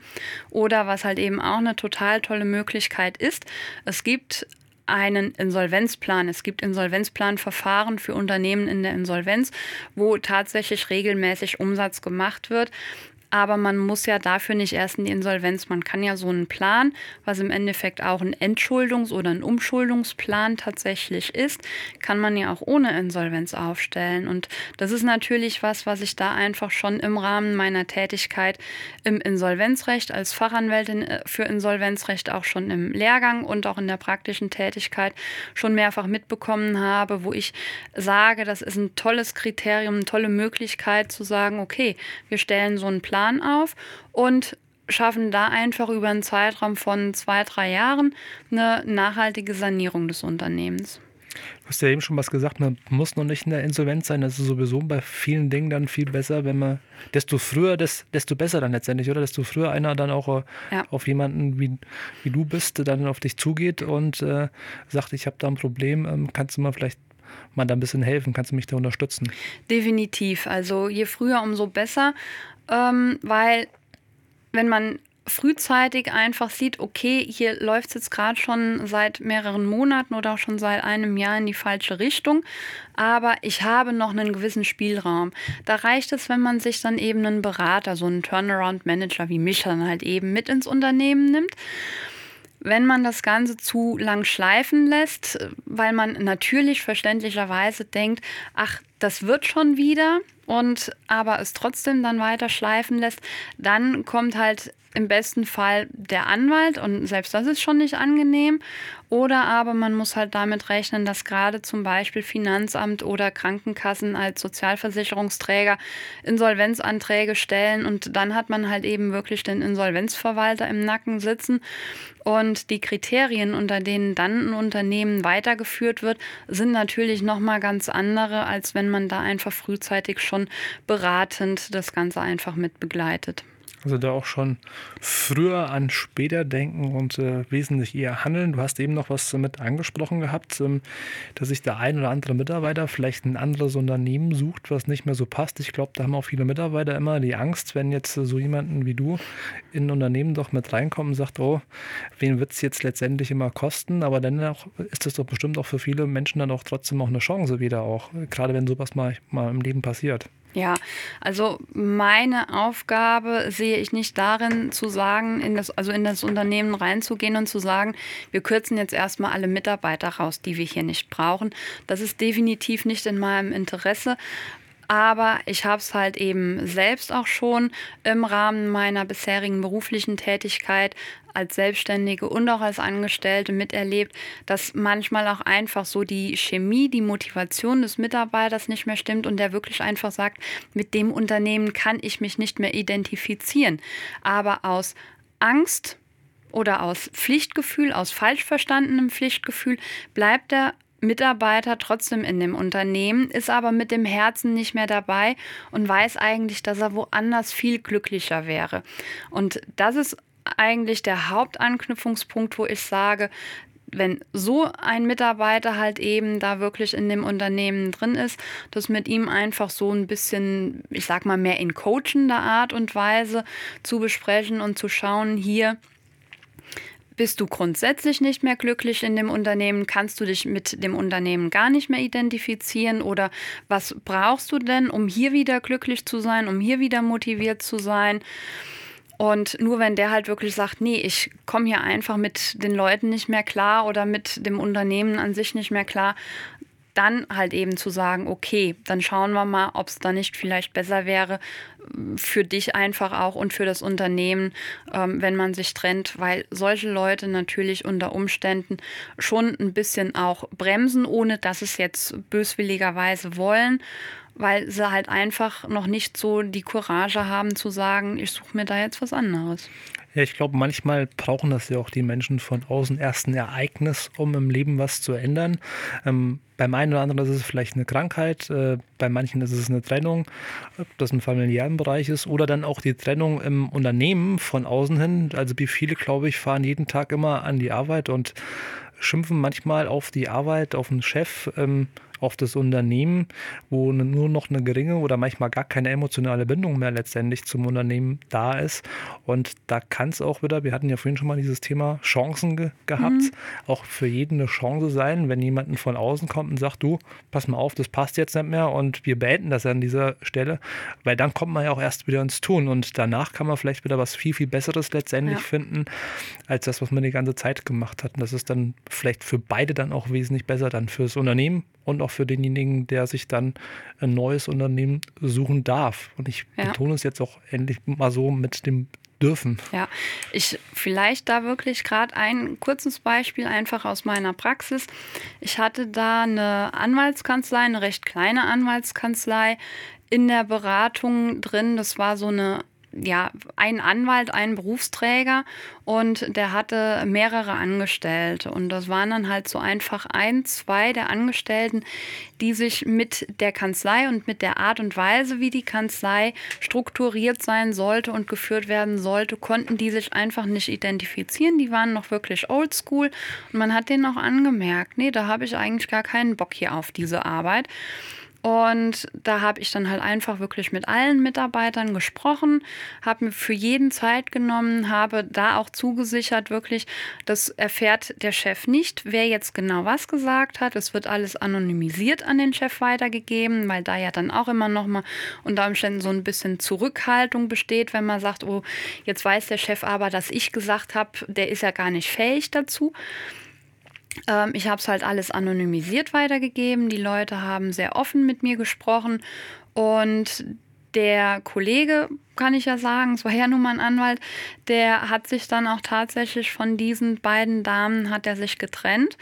Oder was halt eben auch eine total tolle Möglichkeit ist, es gibt einen Insolvenzplan. Es gibt Insolvenzplanverfahren für Unternehmen in der Insolvenz, wo tatsächlich regelmäßig Umsatz gemacht wird aber man muss ja dafür nicht erst in die Insolvenz. Man kann ja so einen Plan, was im Endeffekt auch ein Entschuldungs- oder ein Umschuldungsplan tatsächlich ist, kann man ja auch ohne Insolvenz aufstellen. Und das ist natürlich was, was ich da einfach schon im Rahmen meiner Tätigkeit im Insolvenzrecht als Fachanwältin äh, für Insolvenzrecht auch schon im Lehrgang und auch in der praktischen Tätigkeit schon mehrfach mitbekommen habe, wo ich sage, das ist ein tolles Kriterium, eine tolle Möglichkeit zu sagen, okay, wir stellen so einen Plan Plan auf und schaffen da einfach über einen Zeitraum von zwei, drei Jahren eine nachhaltige Sanierung des Unternehmens. Du hast ja eben schon was gesagt, man muss noch nicht in der Insolvenz sein. Das ist sowieso bei vielen Dingen dann viel besser, wenn man, desto früher, desto besser dann letztendlich, oder? Desto früher einer dann auch äh, ja. auf jemanden, wie, wie du bist, dann auf dich zugeht und äh, sagt, ich habe da ein Problem, ähm, kannst du mal vielleicht mal da ein bisschen helfen, kannst du mich da unterstützen? Definitiv. Also je früher, umso besser, ähm, weil wenn man frühzeitig einfach sieht, okay, hier läuft es jetzt gerade schon seit mehreren Monaten oder auch schon seit einem Jahr in die falsche Richtung, aber ich habe noch einen gewissen Spielraum. Da reicht es, wenn man sich dann eben einen Berater, so einen Turnaround-Manager wie mich dann halt eben mit ins Unternehmen nimmt wenn man das Ganze zu lang schleifen lässt, weil man natürlich verständlicherweise denkt, ach, das wird schon wieder und aber es trotzdem dann weiter schleifen lässt, dann kommt halt im besten Fall der Anwalt und selbst das ist schon nicht angenehm. Oder aber man muss halt damit rechnen, dass gerade zum Beispiel Finanzamt oder Krankenkassen als Sozialversicherungsträger Insolvenzanträge stellen und dann hat man halt eben wirklich den Insolvenzverwalter im Nacken sitzen. Und die Kriterien, unter denen dann ein Unternehmen weitergeführt wird, sind natürlich nochmal ganz andere, als wenn man da einfach frühzeitig schon beratend das Ganze einfach mit begleitet. Also da auch schon früher an später denken und äh, wesentlich eher handeln. Du hast eben noch was damit angesprochen gehabt, ähm, dass sich der ein oder andere Mitarbeiter vielleicht ein anderes Unternehmen sucht, was nicht mehr so passt. Ich glaube, da haben auch viele Mitarbeiter immer die Angst, wenn jetzt so jemanden wie du in ein Unternehmen doch mit reinkommt und sagt, oh, wen wird es jetzt letztendlich immer kosten? Aber dann ist das doch bestimmt auch für viele Menschen dann auch trotzdem auch eine Chance wieder auch, gerade wenn sowas mal, mal im Leben passiert. Ja, also meine Aufgabe sehe ich nicht darin, zu sagen, in das, also in das Unternehmen reinzugehen und zu sagen, wir kürzen jetzt erstmal alle Mitarbeiter raus, die wir hier nicht brauchen. Das ist definitiv nicht in meinem Interesse. Aber ich habe es halt eben selbst auch schon im Rahmen meiner bisherigen beruflichen Tätigkeit als Selbstständige und auch als Angestellte miterlebt, dass manchmal auch einfach so die Chemie, die Motivation des Mitarbeiters nicht mehr stimmt und der wirklich einfach sagt, mit dem Unternehmen kann ich mich nicht mehr identifizieren. Aber aus Angst oder aus Pflichtgefühl, aus falsch verstandenem Pflichtgefühl bleibt er Mitarbeiter trotzdem in dem Unternehmen, ist aber mit dem Herzen nicht mehr dabei und weiß eigentlich, dass er woanders viel glücklicher wäre. Und das ist eigentlich der Hauptanknüpfungspunkt, wo ich sage, wenn so ein Mitarbeiter halt eben da wirklich in dem Unternehmen drin ist, das mit ihm einfach so ein bisschen, ich sag mal, mehr in coachender Art und Weise zu besprechen und zu schauen, hier, bist du grundsätzlich nicht mehr glücklich in dem Unternehmen? Kannst du dich mit dem Unternehmen gar nicht mehr identifizieren? Oder was brauchst du denn, um hier wieder glücklich zu sein, um hier wieder motiviert zu sein? Und nur wenn der halt wirklich sagt, nee, ich komme hier einfach mit den Leuten nicht mehr klar oder mit dem Unternehmen an sich nicht mehr klar, dann halt eben zu sagen, okay, dann schauen wir mal, ob es da nicht vielleicht besser wäre für dich einfach auch und für das Unternehmen, ähm, wenn man sich trennt, weil solche Leute natürlich unter Umständen schon ein bisschen auch bremsen, ohne dass es jetzt böswilligerweise wollen weil sie halt einfach noch nicht so die Courage haben zu sagen, ich suche mir da jetzt was anderes. Ja, ich glaube, manchmal brauchen das ja auch die Menschen von außen erst ein Ereignis, um im Leben was zu ändern. Ähm, beim einen oder anderen ist es vielleicht eine Krankheit, äh, bei manchen ist es eine Trennung, ob das im familiären Bereich ist oder dann auch die Trennung im Unternehmen von außen hin. Also wie viele, glaube ich, fahren jeden Tag immer an die Arbeit und schimpfen manchmal auf die Arbeit, auf den Chef. Ähm, auf das Unternehmen, wo nur noch eine geringe oder manchmal gar keine emotionale Bindung mehr letztendlich zum Unternehmen da ist. Und da kann es auch wieder, wir hatten ja vorhin schon mal dieses Thema Chancen ge gehabt, mhm. auch für jeden eine Chance sein, wenn jemand von außen kommt und sagt, du, pass mal auf, das passt jetzt nicht mehr und wir beenden das an dieser Stelle, weil dann kommt man ja auch erst wieder ins Tun und danach kann man vielleicht wieder was viel, viel Besseres letztendlich ja. finden, als das, was man die ganze Zeit gemacht hat. Und das ist dann vielleicht für beide dann auch wesentlich besser, dann fürs Unternehmen und auch für denjenigen, der sich dann ein neues Unternehmen suchen darf. Und ich ja. betone es jetzt auch endlich mal so mit dem dürfen. Ja, ich vielleicht da wirklich gerade ein kurzes Beispiel einfach aus meiner Praxis. Ich hatte da eine Anwaltskanzlei, eine recht kleine Anwaltskanzlei in der Beratung drin. Das war so eine ja, einen Anwalt, einen Berufsträger und der hatte mehrere Angestellte. Und das waren dann halt so einfach ein, zwei der Angestellten, die sich mit der Kanzlei und mit der Art und Weise, wie die Kanzlei strukturiert sein sollte und geführt werden sollte, konnten die sich einfach nicht identifizieren. Die waren noch wirklich oldschool und man hat denen auch angemerkt, nee, da habe ich eigentlich gar keinen Bock hier auf diese Arbeit. Und da habe ich dann halt einfach wirklich mit allen Mitarbeitern gesprochen, habe mir für jeden Zeit genommen, habe da auch zugesichert, wirklich, das erfährt der Chef nicht, wer jetzt genau was gesagt hat. Es wird alles anonymisiert an den Chef weitergegeben, weil da ja dann auch immer noch mal unter Umständen so ein bisschen Zurückhaltung besteht, wenn man sagt, oh, jetzt weiß der Chef aber, dass ich gesagt habe, der ist ja gar nicht fähig dazu. Ähm, ich habe es halt alles anonymisiert weitergegeben. Die Leute haben sehr offen mit mir gesprochen und der Kollege, kann ich ja sagen, es war ja nun mal ein Anwalt, der hat sich dann auch tatsächlich von diesen beiden Damen, hat er sich getrennt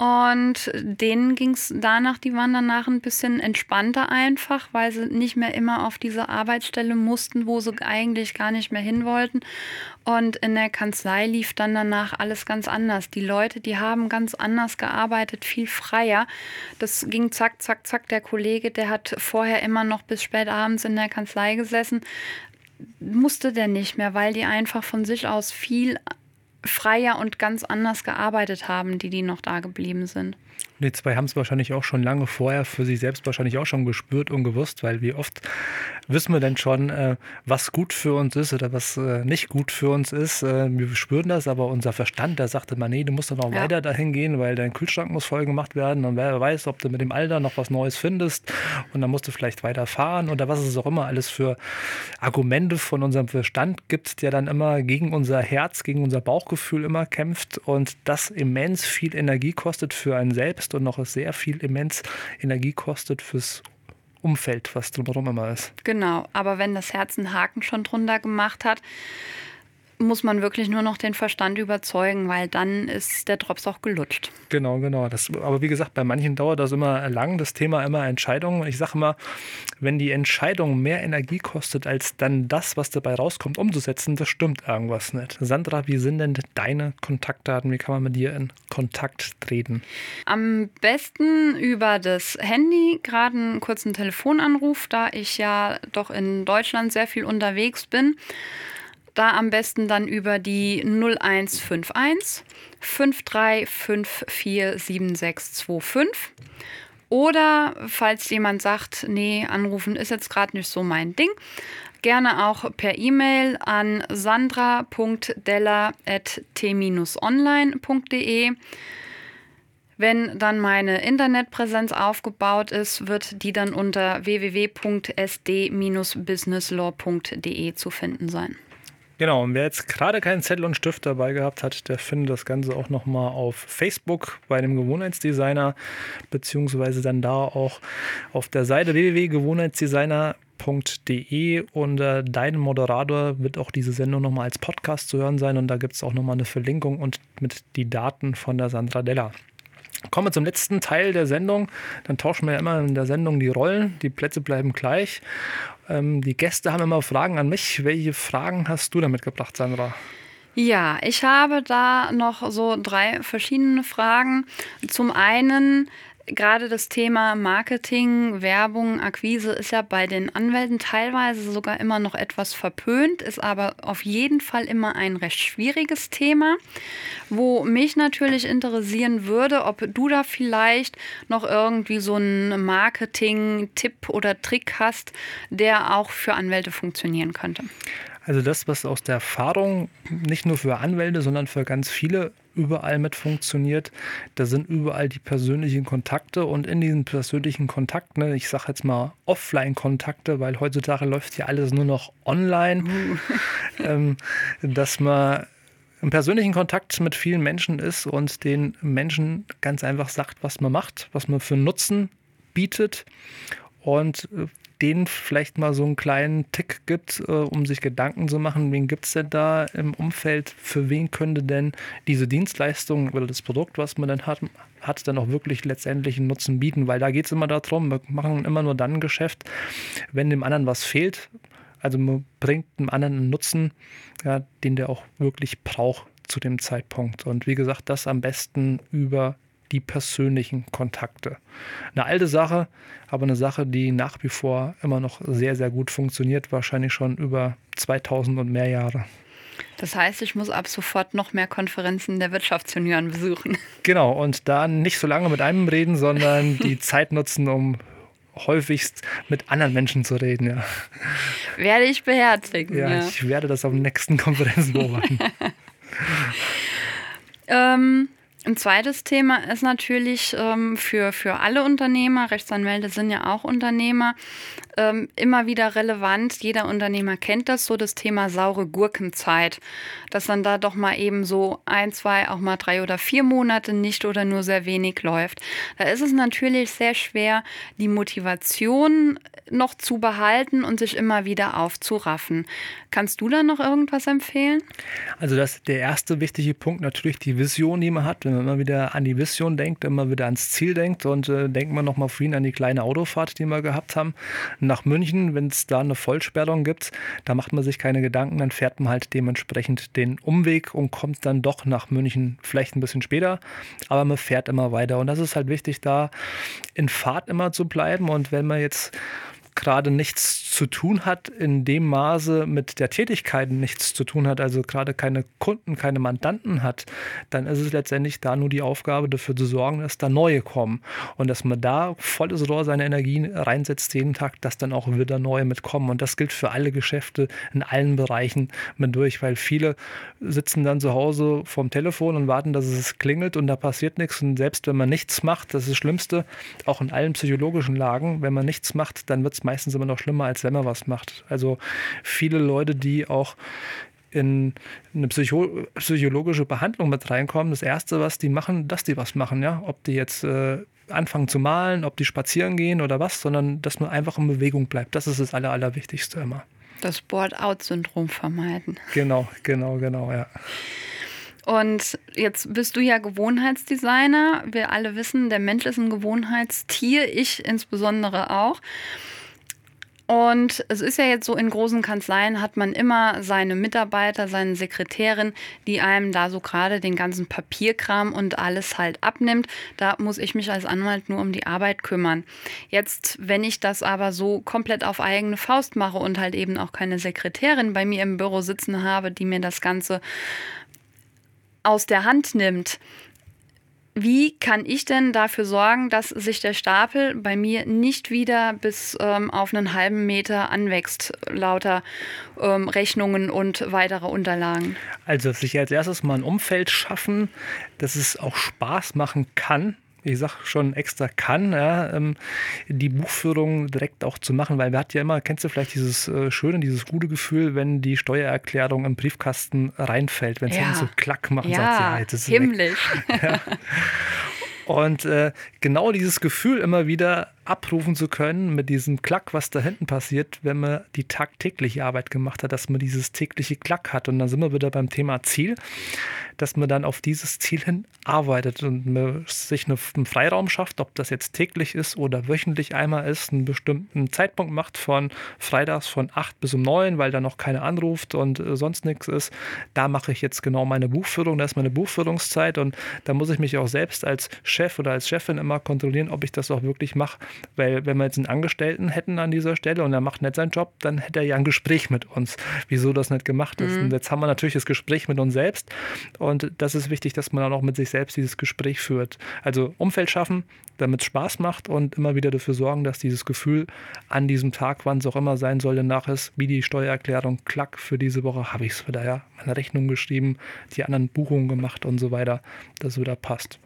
und denen ging es danach, die waren danach ein bisschen entspannter einfach, weil sie nicht mehr immer auf diese Arbeitsstelle mussten, wo sie eigentlich gar nicht mehr hin wollten. Und in der Kanzlei lief dann danach alles ganz anders. Die Leute, die haben ganz anders gearbeitet, viel freier. Das ging zack, zack, zack. Der Kollege, der hat vorher immer noch bis spät abends in der Kanzlei gesessen, musste der nicht mehr, weil die einfach von sich aus viel freier und ganz anders gearbeitet haben, die, die noch da geblieben sind. Die zwei haben es wahrscheinlich auch schon lange vorher für sich selbst wahrscheinlich auch schon gespürt und gewusst, weil wie oft wissen wir denn schon, äh, was gut für uns ist oder was äh, nicht gut für uns ist. Äh, wir spüren das, aber unser Verstand, der sagte mal, nee, du musst doch noch ja. weiter dahin gehen, weil dein Kühlschrank muss voll gemacht werden und wer weiß, ob du mit dem Alter noch was Neues findest und dann musst du vielleicht weiterfahren oder was es auch immer alles für Argumente von unserem Verstand gibt, der dann immer gegen unser Herz, gegen unser Bauchgefühl immer kämpft und das immens viel Energie kostet für einen selbst selbst und noch sehr viel immens Energie kostet fürs Umfeld, was drumherum immer ist. Genau, aber wenn das Herz einen Haken schon drunter gemacht hat, muss man wirklich nur noch den Verstand überzeugen, weil dann ist der Drops auch gelutscht. Genau, genau. Das, aber wie gesagt, bei manchen dauert das immer lang, das Thema immer Entscheidungen. Ich sage immer, wenn die Entscheidung mehr Energie kostet, als dann das, was dabei rauskommt, umzusetzen, das stimmt irgendwas nicht. Sandra, wie sind denn deine Kontaktdaten? Wie kann man mit dir in Kontakt treten? Am besten über das Handy, gerade einen kurzen Telefonanruf, da ich ja doch in Deutschland sehr viel unterwegs bin. Da am besten dann über die 0151 53547625. Oder falls jemand sagt, nee, anrufen ist jetzt gerade nicht so mein Ding, gerne auch per E-Mail an sandra.della.t-online.de. Wenn dann meine Internetpräsenz aufgebaut ist, wird die dann unter www.sd-businesslaw.de zu finden sein. Genau, und wer jetzt gerade keinen Zettel und Stift dabei gehabt hat, der findet das Ganze auch nochmal auf Facebook bei dem Gewohnheitsdesigner, beziehungsweise dann da auch auf der Seite www.gewohnheitsdesigner.de unter Dein Moderator wird auch diese Sendung nochmal als Podcast zu hören sein und da gibt es auch nochmal eine Verlinkung und mit die Daten von der Sandra Della. Kommen wir zum letzten Teil der Sendung. Dann tauschen wir ja immer in der Sendung die Rollen. Die Plätze bleiben gleich. Ähm, die Gäste haben immer Fragen an mich. Welche Fragen hast du damit gebracht, Sandra? Ja, ich habe da noch so drei verschiedene Fragen. Zum einen, gerade das Thema Marketing, Werbung, Akquise ist ja bei den Anwälten teilweise sogar immer noch etwas verpönt, ist aber auf jeden Fall immer ein recht schwieriges Thema, wo mich natürlich interessieren würde, ob du da vielleicht noch irgendwie so einen Marketing-Tipp oder Trick hast, der auch für Anwälte funktionieren könnte. Also das, was aus der Erfahrung nicht nur für Anwälte, sondern für ganz viele überall mit funktioniert, da sind überall die persönlichen Kontakte und in diesen persönlichen Kontakten, ne, ich sage jetzt mal Offline-Kontakte, weil heutzutage läuft ja alles nur noch online, ähm, dass man im persönlichen Kontakt mit vielen Menschen ist und den Menschen ganz einfach sagt, was man macht, was man für Nutzen bietet und äh, denen vielleicht mal so einen kleinen Tick gibt, äh, um sich Gedanken zu machen, wen gibt es denn da im Umfeld, für wen könnte denn diese Dienstleistung oder das Produkt, was man dann hat, hat dann auch wirklich letztendlich einen Nutzen bieten, weil da geht es immer darum, wir machen immer nur dann ein Geschäft, wenn dem anderen was fehlt, Also man bringt einem anderen einen Nutzen, ja, den der auch wirklich braucht zu dem Zeitpunkt. Und wie gesagt, das am besten über die persönlichen Kontakte. Eine alte Sache, aber eine Sache, die nach wie vor immer noch sehr, sehr gut funktioniert, wahrscheinlich schon über 2000 und mehr Jahre. Das heißt, ich muss ab sofort noch mehr Konferenzen der Wirtschaftsjunioren besuchen. Genau, und da nicht so lange mit einem reden, sondern die Zeit nutzen, um häufigst mit anderen Menschen zu reden, ja. Werde ich beherzigen. Ja, ja. ich werde das auf den nächsten Konferenzen beobachten. ähm, ein zweites Thema ist natürlich ähm, für, für alle Unternehmer, Rechtsanwälte sind ja auch Unternehmer, ähm, immer wieder relevant. Jeder Unternehmer kennt das, so das Thema saure Gurkenzeit. Dass dann da doch mal eben so ein, zwei, auch mal drei oder vier Monate nicht oder nur sehr wenig läuft. Da ist es natürlich sehr schwer, die Motivation noch zu behalten und sich immer wieder aufzuraffen. Kannst du da noch irgendwas empfehlen? Also das der erste wichtige Punkt natürlich die Vision, die man hat. Wenn man immer wieder an die Vision denkt, immer wieder ans Ziel denkt und äh, denkt man nochmal vorhin an die kleine Autofahrt, die wir gehabt haben, nach München, wenn es da eine Vollsperrung gibt, da macht man sich keine Gedanken, dann fährt man halt dementsprechend den Umweg und kommt dann doch nach München, vielleicht ein bisschen später, aber man fährt immer weiter. Und das ist halt wichtig, da in Fahrt immer zu bleiben. Und wenn man jetzt gerade nichts zu tun hat, in dem Maße mit der Tätigkeit nichts zu tun hat, also gerade keine Kunden, keine Mandanten hat, dann ist es letztendlich da nur die Aufgabe dafür zu sorgen, dass da neue kommen und dass man da volles Rohr seine Energien reinsetzt jeden Tag, dass dann auch wieder neue mitkommen. Und das gilt für alle Geschäfte in allen Bereichen mit durch, weil viele sitzen dann zu Hause vorm Telefon und warten, dass es klingelt und da passiert nichts. Und selbst wenn man nichts macht, das ist das Schlimmste, auch in allen psychologischen Lagen, wenn man nichts macht, dann wird es meistens immer noch schlimmer, als wenn man was macht. Also viele Leute, die auch in eine Psycho psychologische Behandlung mit reinkommen, das Erste, was die machen, dass die was machen, ja. Ob die jetzt äh, anfangen zu malen, ob die spazieren gehen oder was, sondern dass man einfach in Bewegung bleibt. Das ist das Aller, Allerwichtigste immer. Das Board-out-Syndrom vermeiden. Genau, genau, genau, ja. Und jetzt bist du ja Gewohnheitsdesigner. Wir alle wissen, der Mensch ist ein Gewohnheitstier, ich insbesondere auch. Und es ist ja jetzt so, in großen Kanzleien hat man immer seine Mitarbeiter, seine Sekretärin, die einem da so gerade den ganzen Papierkram und alles halt abnimmt. Da muss ich mich als Anwalt nur um die Arbeit kümmern. Jetzt, wenn ich das aber so komplett auf eigene Faust mache und halt eben auch keine Sekretärin bei mir im Büro sitzen habe, die mir das Ganze aus der Hand nimmt, wie kann ich denn dafür sorgen, dass sich der Stapel bei mir nicht wieder bis ähm, auf einen halben Meter anwächst, lauter ähm, Rechnungen und weitere Unterlagen? Also sich als erstes mal ein Umfeld schaffen, dass es auch Spaß machen kann, ich sag schon extra kann, ja, ähm, die Buchführung direkt auch zu machen, weil wir hatten ja immer, kennst du vielleicht dieses äh, schöne, dieses gute Gefühl, wenn die Steuererklärung im Briefkasten reinfällt, wenn es ja. so klack macht, ja, sagt sie, ja, das ist himmlisch. Ja. Und äh, genau dieses Gefühl immer wieder abrufen zu können mit diesem Klack, was da hinten passiert, wenn man die tagtägliche Arbeit gemacht hat, dass man dieses tägliche Klack hat. Und dann sind wir wieder beim Thema Ziel, dass man dann auf dieses Ziel hin arbeitet und sich einen Freiraum schafft, ob das jetzt täglich ist oder wöchentlich einmal ist, einen bestimmten Zeitpunkt macht von freitags von 8 bis um 9, weil da noch keiner anruft und äh, sonst nichts ist. Da mache ich jetzt genau meine Buchführung, da ist meine Buchführungszeit und da muss ich mich auch selbst als Chef oder als Chefin immer kontrollieren, ob ich das auch wirklich mache weil wenn wir jetzt einen Angestellten hätten an dieser Stelle und er macht nicht seinen Job, dann hätte er ja ein Gespräch mit uns, wieso das nicht gemacht ist. Mhm. Und jetzt haben wir natürlich das Gespräch mit uns selbst und das ist wichtig, dass man dann auch mit sich selbst dieses Gespräch führt. Also Umfeld schaffen, damit es Spaß macht und immer wieder dafür sorgen, dass dieses Gefühl an diesem Tag, wann es auch immer sein soll, danach ist, wie die Steuererklärung, klack, für diese Woche habe ich es wieder, ja, meine Rechnung geschrieben, die anderen Buchungen gemacht und so weiter, dass es wieder passt.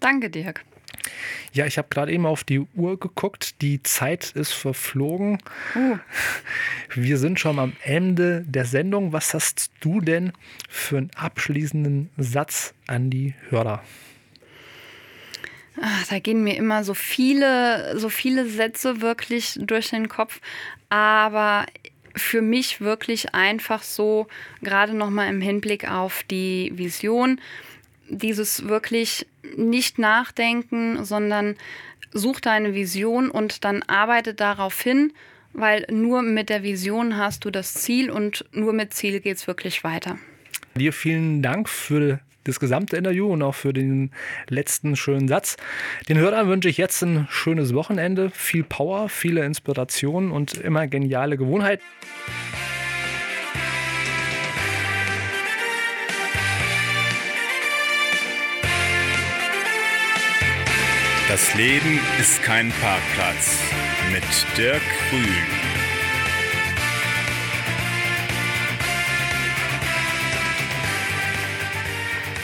Danke, Dirk. Ja, ich habe gerade eben auf die Uhr geguckt. Die Zeit ist verflogen. Uh. Wir sind schon am Ende der Sendung. Was hast du denn für einen abschließenden Satz an die Hörer? Ach, da gehen mir immer so viele, so viele Sätze wirklich durch den Kopf. Aber für mich wirklich einfach so, gerade nochmal im Hinblick auf die Vision, dieses wirklich nicht nachdenken, sondern such deine Vision und dann arbeite darauf hin weil nur mit der Vision hast du das Ziel und nur mit Ziel geht es wirklich weiter. Dir vielen Dank für das gesamte Interview und auch für den letzten schönen Satz. Den Hörern wünsche ich jetzt ein schönes Wochenende, viel Power, viele Inspirationen und immer geniale Gewohnheiten. Das Leben ist kein Parkplatz mit Dirk Grün.